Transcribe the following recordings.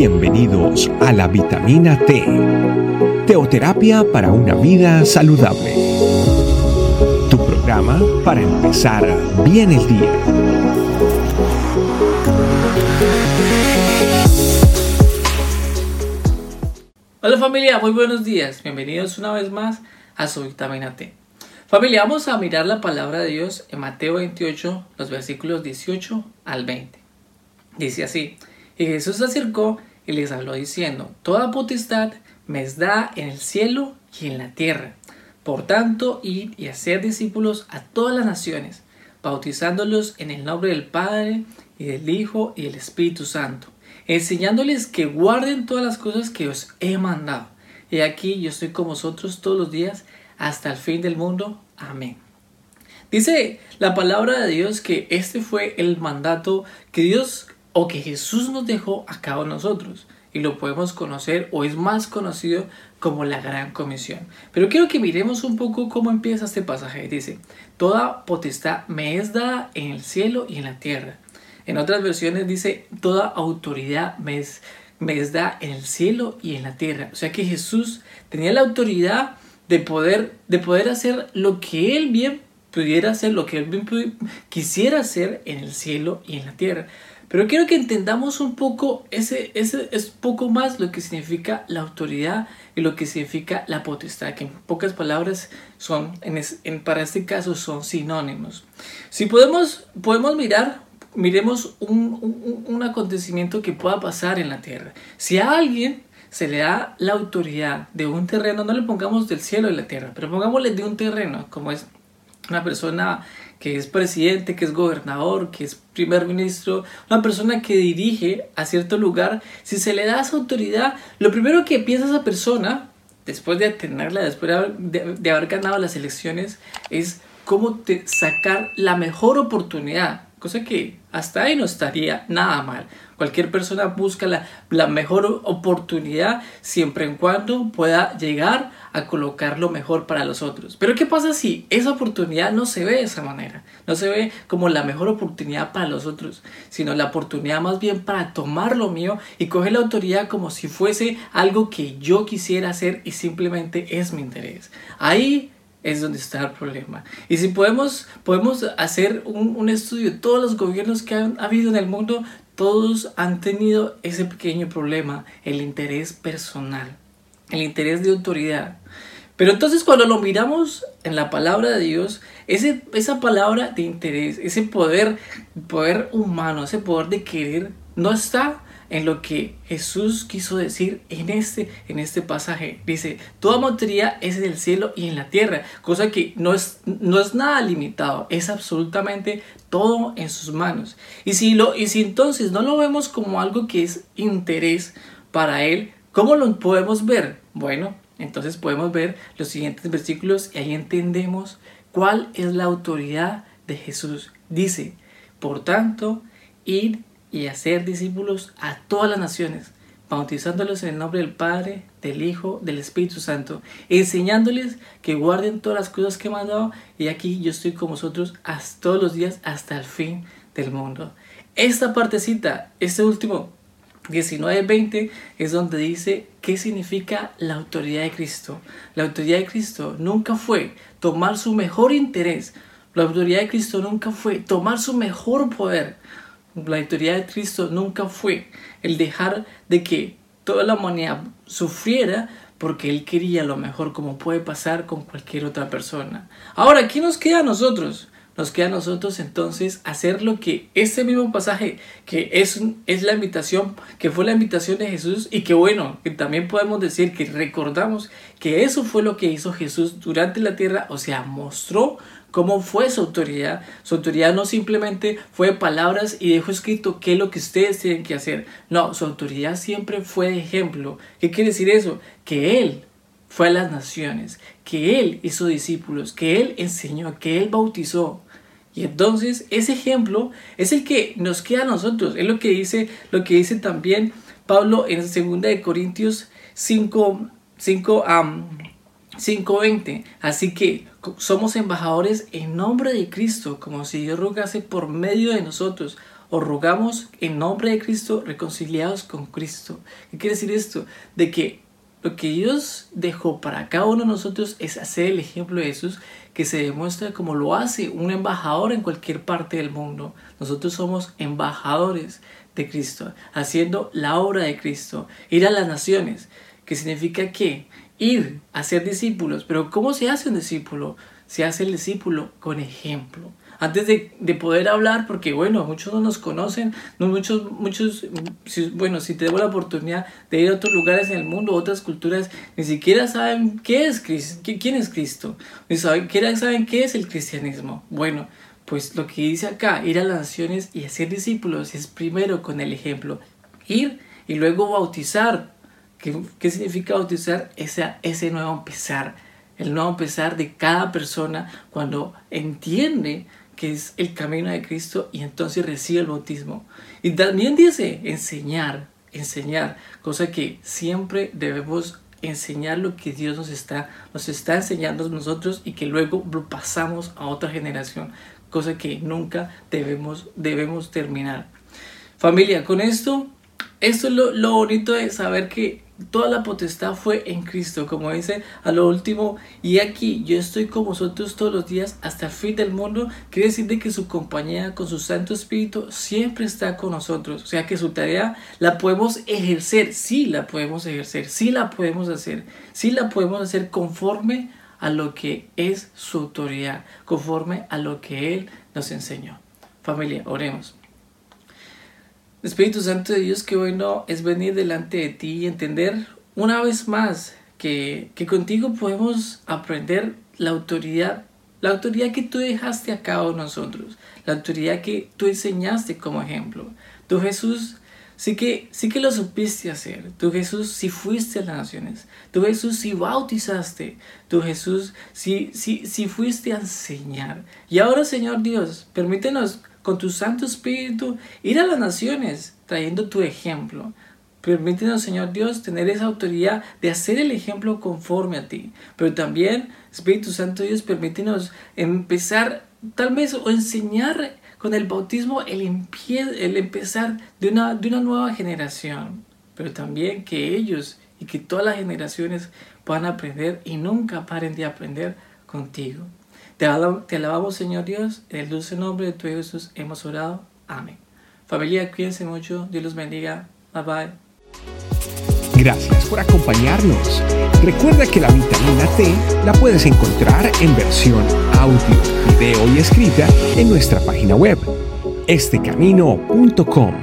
Bienvenidos a la vitamina T, teoterapia para una vida saludable. Tu programa para empezar bien el día. Hola familia, muy buenos días. Bienvenidos una vez más a su vitamina T. Familia, vamos a mirar la palabra de Dios en Mateo 28, los versículos 18 al 20. Dice así, y Jesús se acercó y les habló diciendo, Toda potestad me es da en el cielo y en la tierra. Por tanto, id y hacer discípulos a todas las naciones, bautizándolos en el nombre del Padre y del Hijo y del Espíritu Santo, enseñándoles que guarden todas las cosas que os he mandado. Y aquí yo estoy con vosotros todos los días hasta el fin del mundo. Amén. Dice la palabra de Dios que este fue el mandato que Dios o que Jesús nos dejó a cada nosotros y lo podemos conocer o es más conocido como la gran comisión. Pero quiero que miremos un poco cómo empieza este pasaje. Dice, toda potestad me es dada en el cielo y en la tierra. En otras versiones dice, toda autoridad me es, me es dada en el cielo y en la tierra. O sea que Jesús tenía la autoridad de poder, de poder hacer lo que él bien pudiera hacer, lo que él bien quisiera hacer en el cielo y en la tierra. Pero quiero que entendamos un poco, ese, ese es poco más lo que significa la autoridad y lo que significa la potestad, que en pocas palabras son, en, para este caso, son sinónimos. Si podemos, podemos mirar, miremos un, un, acontecimiento que pueda pasar en la tierra. Si a alguien se le da la autoridad de un terreno, no le pongamos del cielo y la tierra, pero pongámosle de un terreno, como es una persona que es presidente, que es gobernador, que es primer ministro, una persona que dirige a cierto lugar, si se le da esa autoridad, lo primero que piensa esa persona, después de tenerla, después de haber, ganado las elecciones, es cómo te sacar la mejor oportunidad, cosa que hasta ahí no estaría nada mal. Cualquier persona busca la, la mejor oportunidad siempre en cuando pueda llegar a colocar lo mejor para los otros. Pero ¿qué pasa si esa oportunidad no se ve de esa manera? No se ve como la mejor oportunidad para los otros, sino la oportunidad más bien para tomar lo mío y coger la autoridad como si fuese algo que yo quisiera hacer y simplemente es mi interés. Ahí es donde está el problema. Y si podemos, podemos hacer un, un, estudio todos los gobiernos que han habido en el mundo, todos han tenido ese pequeño problema, el interés personal, el interés de autoridad. Pero entonces cuando lo miramos en la palabra de Dios, ese, esa palabra de interés, ese poder, poder humano, ese poder de querer, no está en lo que Jesús quiso decir en este, en este pasaje. Dice, toda materia es del cielo y en la tierra, cosa que no es, no es nada limitado, es absolutamente todo en sus manos. Y si, lo, y si entonces no lo vemos como algo que es interés para Él, ¿cómo lo podemos ver? Bueno, entonces podemos ver los siguientes versículos y ahí entendemos cuál es la autoridad de Jesús. Dice, por tanto, id y hacer discípulos a todas las naciones, bautizándolos en el nombre del Padre, del Hijo, del Espíritu Santo, enseñándoles que guarden todas las cosas que he mandado, y aquí yo estoy con vosotros hasta todos los días hasta el fin del mundo. Esta partecita, este último 19-20 es donde dice qué significa la autoridad de Cristo. La autoridad de Cristo nunca fue tomar su mejor interés. La autoridad de Cristo nunca fue tomar su mejor poder. La autoridad de Cristo nunca fue el dejar de que toda la humanidad sufriera porque Él quería lo mejor como puede pasar con cualquier otra persona. Ahora, ¿qué nos queda a nosotros? Nos queda a nosotros entonces hacer lo que este mismo pasaje, que es, es la invitación, que fue la invitación de Jesús y que bueno, que también podemos decir que recordamos que eso fue lo que hizo Jesús durante la tierra, o sea, mostró cómo fue su autoridad. Su autoridad no simplemente fue palabras y dejó escrito qué es lo que ustedes tienen que hacer. No, su autoridad siempre fue ejemplo. ¿Qué quiere decir eso? Que Él fue a las naciones, que Él hizo discípulos, que Él enseñó, que Él bautizó. Y entonces ese ejemplo es el que nos queda a nosotros. Es lo que dice, lo que dice también Pablo en 2 Corintios 5, 5 5.20. Así que somos embajadores en nombre de Cristo, como si Dios rogase por medio de nosotros. os rogamos en nombre de Cristo, reconciliados con Cristo. ¿Qué quiere decir esto? De que lo que Dios dejó para cada uno de nosotros es hacer el ejemplo de Jesús que se demuestra como lo hace un embajador en cualquier parte del mundo. Nosotros somos embajadores de Cristo, haciendo la obra de Cristo, ir a las naciones, que significa que ir a ser discípulos. Pero ¿cómo se hace un discípulo? Se hace el discípulo con ejemplo antes de, de, poder hablar, porque bueno, muchos no nos conocen, no muchos, muchos, bueno, si tenemos la oportunidad de ir a otros lugares en el mundo, otras culturas, ni siquiera saben qué es Cristo, quién es Cristo, ni siquiera saben qué es el cristianismo. Bueno, pues lo que dice acá, ir a las naciones y hacer discípulos es primero con el ejemplo, ir y luego bautizar. ¿Qué, qué significa bautizar? Ese, ese nuevo empezar, el nuevo empezar de cada persona cuando entiende que es el camino de Cristo y entonces recibe el bautismo. Y también dice enseñar, enseñar, cosa que siempre debemos enseñar lo que Dios nos está, nos está enseñando nosotros y que luego lo pasamos a otra generación, cosa que nunca debemos, debemos terminar. Familia, con esto, esto es lo, lo bonito de saber que toda la potestad fue en Cristo, como dice a lo último, y aquí yo estoy con vosotros todos los días hasta el fin del mundo, quiere decir de que su compañía con su Santo Espíritu siempre está con nosotros, o sea que su tarea la podemos ejercer, sí la podemos ejercer, sí la podemos hacer, sí la podemos hacer conforme a lo que es su autoridad, conforme a lo que Él nos enseñó. Familia, oremos. Espíritu Santo de Dios, qué bueno es venir delante de ti y entender una vez más que, que contigo podemos aprender la autoridad, la autoridad que tú dejaste a cabo nosotros, la autoridad que tú enseñaste como ejemplo. Tú Jesús sí que, sí que lo supiste hacer. Tú Jesús sí fuiste a las naciones. Tú Jesús sí bautizaste. Tú Jesús sí, sí, sí fuiste a enseñar. Y ahora Señor Dios, permítenos con tu Santo Espíritu, ir a las naciones trayendo tu ejemplo. Permítenos, Señor Dios, tener esa autoridad de hacer el ejemplo conforme a ti. Pero también, Espíritu Santo Dios, permítenos empezar, tal vez, o enseñar con el bautismo el, el empezar de una, de una nueva generación. Pero también que ellos y que todas las generaciones puedan aprender y nunca paren de aprender contigo. Te, alabamos, Señor Dios, en el dulce nombre de tu Hijo Jesús hemos orado. Amén. Familia, cuídense mucho. Dios los bendiga. Bye bye. Gracias por acompañarnos. Recuerda que la vitamina T la puedes encontrar en versión audio, video y escrita en nuestra página web, estecamino.com.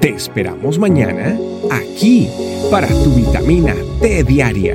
Te esperamos mañana aquí para tu vitamina T diaria.